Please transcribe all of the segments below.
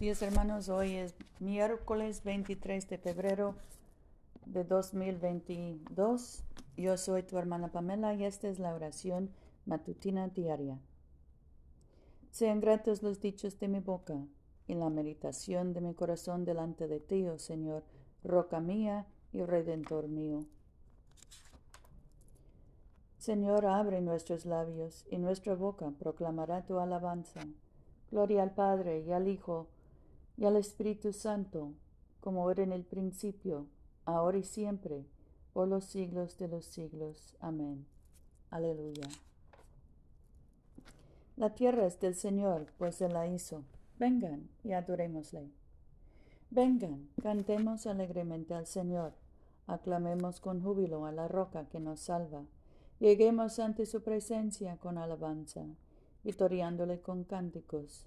días hermanos, hoy es miércoles 23 de febrero de 2022. Yo soy tu hermana Pamela y esta es la oración matutina diaria. Sean gratos los dichos de mi boca y la meditación de mi corazón delante de ti, oh Señor, roca mía y redentor mío. Señor, abre nuestros labios y nuestra boca proclamará tu alabanza. Gloria al Padre y al Hijo y al Espíritu Santo, como era en el principio, ahora y siempre, por los siglos de los siglos. Amén. Aleluya. La tierra es del Señor, pues se la hizo. Vengan y adorémosle. Vengan, cantemos alegremente al Señor, aclamemos con júbilo a la roca que nos salva. Lleguemos ante su presencia con alabanza vitoriándole con cánticos,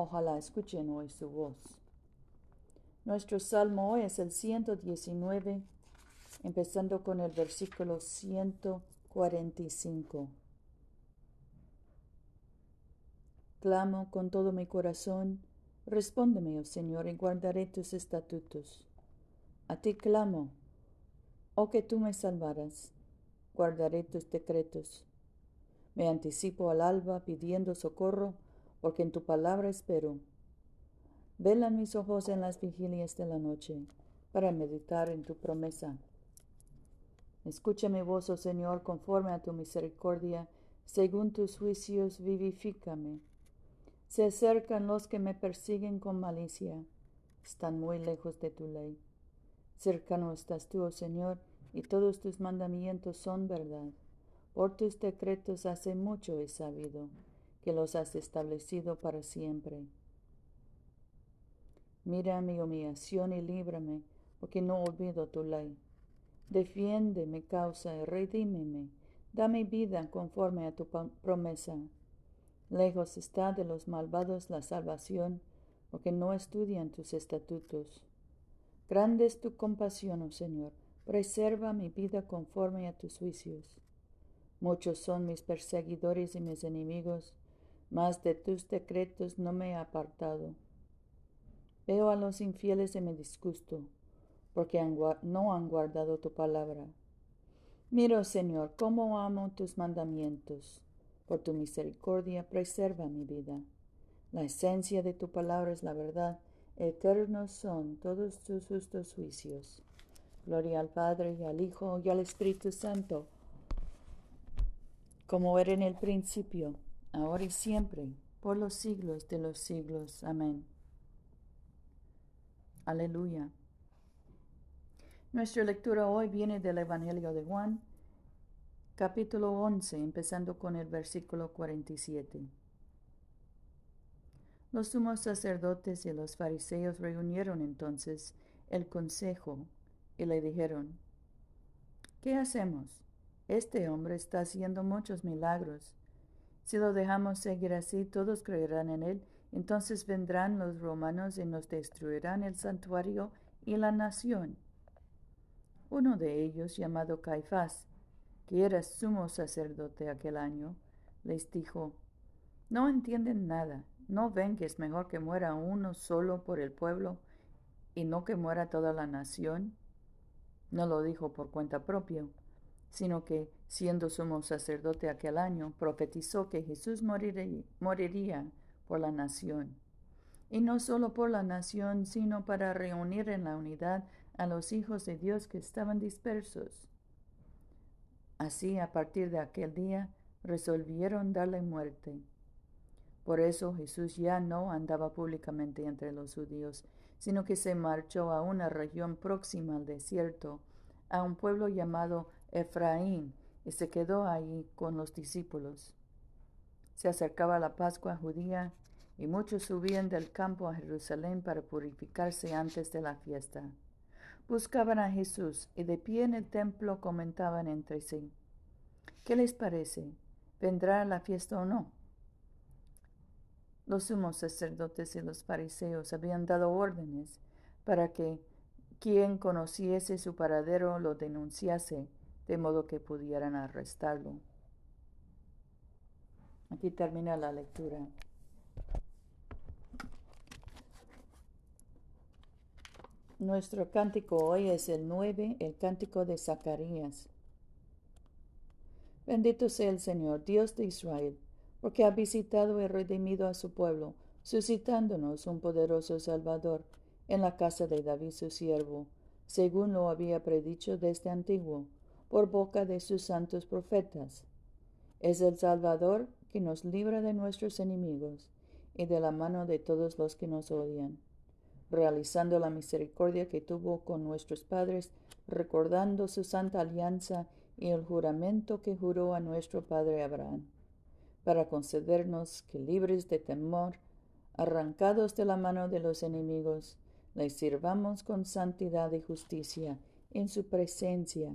Ojalá escuchen hoy su voz. Nuestro salmo hoy es el 119, empezando con el versículo 145. Clamo con todo mi corazón, respóndeme, oh Señor, y guardaré tus estatutos. A ti clamo, oh que tú me salvaras, guardaré tus decretos. Me anticipo al alba pidiendo socorro, porque en tu palabra espero. Velan mis ojos en las vigilias de la noche, para meditar en tu promesa. Escucha mi voz, oh Señor, conforme a tu misericordia, según tus juicios vivifícame. Se acercan los que me persiguen con malicia, están muy lejos de tu ley. Cercano estás tú, oh Señor, y todos tus mandamientos son verdad. Por tus decretos hace mucho he sabido, que los has establecido para siempre. Mira mi humillación y líbrame, porque no olvido tu ley. Defiende mi causa y redímeme. Dame vida conforme a tu promesa. Lejos está de los malvados la salvación, porque no estudian tus estatutos. Grande es tu compasión, oh Señor. Preserva mi vida conforme a tus juicios. Muchos son mis perseguidores y mis enemigos, mas de tus decretos no me he apartado. Veo a los infieles y me disgusto, porque no han guardado tu palabra. Miro, Señor, cómo amo tus mandamientos. Por tu misericordia preserva mi vida. La esencia de tu palabra es la verdad. Eternos son todos tus justos juicios. Gloria al Padre y al Hijo y al Espíritu Santo como era en el principio, ahora y siempre, por los siglos de los siglos. Amén. Aleluya. Nuestra lectura hoy viene del Evangelio de Juan, capítulo 11, empezando con el versículo 47. Los sumos sacerdotes y los fariseos reunieron entonces el consejo y le dijeron, ¿qué hacemos? Este hombre está haciendo muchos milagros. Si lo dejamos seguir así, todos creerán en él. Entonces vendrán los romanos y nos destruirán el santuario y la nación. Uno de ellos, llamado Caifás, que era sumo sacerdote aquel año, les dijo, No entienden nada, no ven que es mejor que muera uno solo por el pueblo y no que muera toda la nación. No lo dijo por cuenta propia, sino que, siendo sumo sacerdote aquel año, profetizó que Jesús moriría, por la nación. Y no solo por la nación, sino para reunir en la unidad a los hijos de Dios que estaban dispersos. Así, a partir de aquel día, resolvieron darle muerte. Por eso Jesús ya no andaba públicamente entre los judíos, sino que se marchó a una región próxima al desierto, a un pueblo llamado Efraín y se quedó allí con los discípulos. Se acercaba la Pascua judía y muchos subían del campo a Jerusalén para purificarse antes de la fiesta. Buscaban a Jesús y de pie en el templo comentaban entre sí. ¿Qué les parece? ¿Vendrá la fiesta o no? Los sumos sacerdotes y los fariseos habían dado órdenes para que quien conociese su paradero lo denunciase, de modo que pudieran arrestarlo. Aquí termina la lectura. Nuestro cántico hoy es el 9, el cántico de Zacarías. Bendito sea el Señor, Dios de Israel, porque ha visitado y redimido a su pueblo, suscitándonos un poderoso Salvador en la casa de David su siervo, según lo había predicho desde antiguo, por boca de sus santos profetas. Es el Salvador que nos libra de nuestros enemigos y de la mano de todos los que nos odian realizando la misericordia que tuvo con nuestros padres, recordando su santa alianza y el juramento que juró a nuestro padre Abraham, para concedernos que libres de temor, arrancados de la mano de los enemigos, le sirvamos con santidad y justicia en su presencia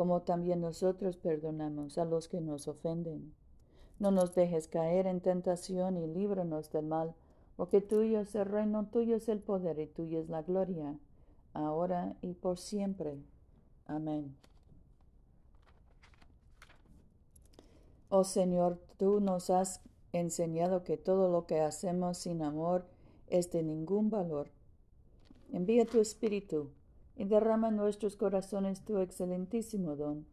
como también nosotros perdonamos a los que nos ofenden. No nos dejes caer en tentación y líbranos del mal porque tuyo es el reino, tuyo es el poder y tuya es la gloria, ahora y por siempre. Amén. Oh Señor, tú nos has enseñado que todo lo que hacemos sin amor es de ningún valor. Envía tu Espíritu y derrama en nuestros corazones tu excelentísimo don,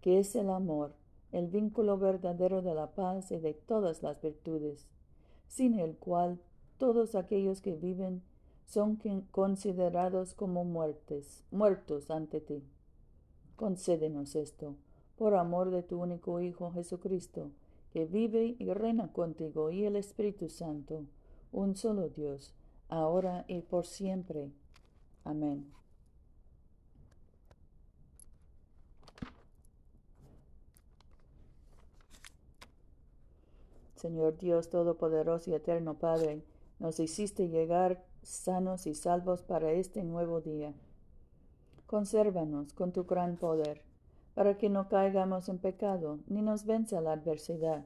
que es el amor, el vínculo verdadero de la paz y de todas las virtudes, sin el cual todos aquellos que viven son considerados como muertes, muertos ante ti. Concédenos esto, por amor de tu único Hijo Jesucristo, que vive y reina contigo y el Espíritu Santo, un solo Dios, ahora y por siempre. Amén. Señor Dios Todopoderoso y Eterno Padre, nos hiciste llegar sanos y salvos para este nuevo día. Consérvanos con tu gran poder, para que no caigamos en pecado, ni nos venza la adversidad,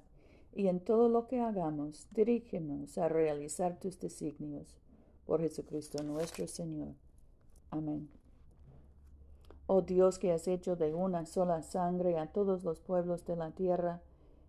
y en todo lo que hagamos, dirígenos a realizar tus designios. Por Jesucristo nuestro Señor. Amén. Oh Dios que has hecho de una sola sangre a todos los pueblos de la tierra,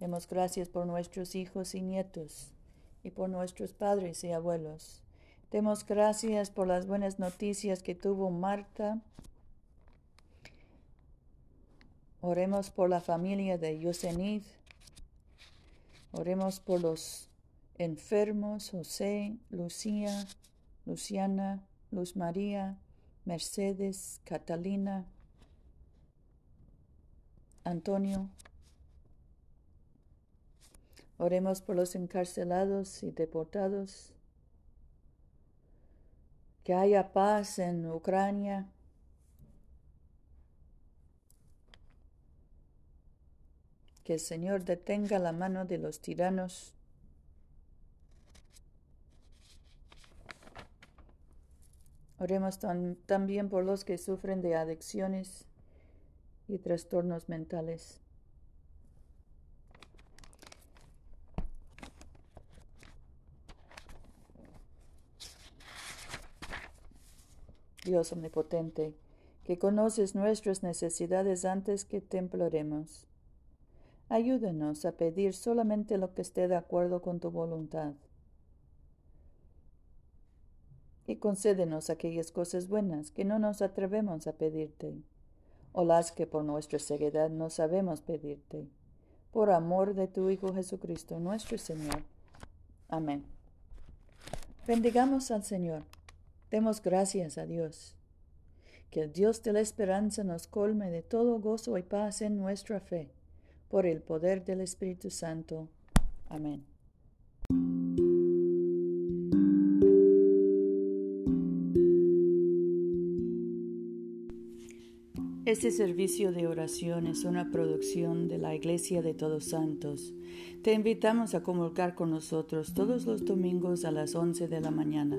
Demos gracias por nuestros hijos y nietos y por nuestros padres y abuelos. Demos gracias por las buenas noticias que tuvo Marta. Oremos por la familia de Yosenid. Oremos por los enfermos, José, Lucía, Luciana, Luz María, Mercedes, Catalina, Antonio, Oremos por los encarcelados y deportados. Que haya paz en Ucrania. Que el Señor detenga la mano de los tiranos. Oremos también por los que sufren de adicciones y trastornos mentales. Dios omnipotente, que conoces nuestras necesidades antes que te imploremos. Ayúdanos a pedir solamente lo que esté de acuerdo con tu voluntad. Y concédenos aquellas cosas buenas que no nos atrevemos a pedirte, o las que por nuestra ceguedad no sabemos pedirte, por amor de tu Hijo Jesucristo, nuestro Señor. Amén. Bendigamos al Señor. Demos gracias a Dios. Que el Dios de la esperanza nos colme de todo gozo y paz en nuestra fe, por el poder del Espíritu Santo. Amén. Este servicio de oración es una producción de la Iglesia de Todos Santos. Te invitamos a comulgar con nosotros todos los domingos a las 11 de la mañana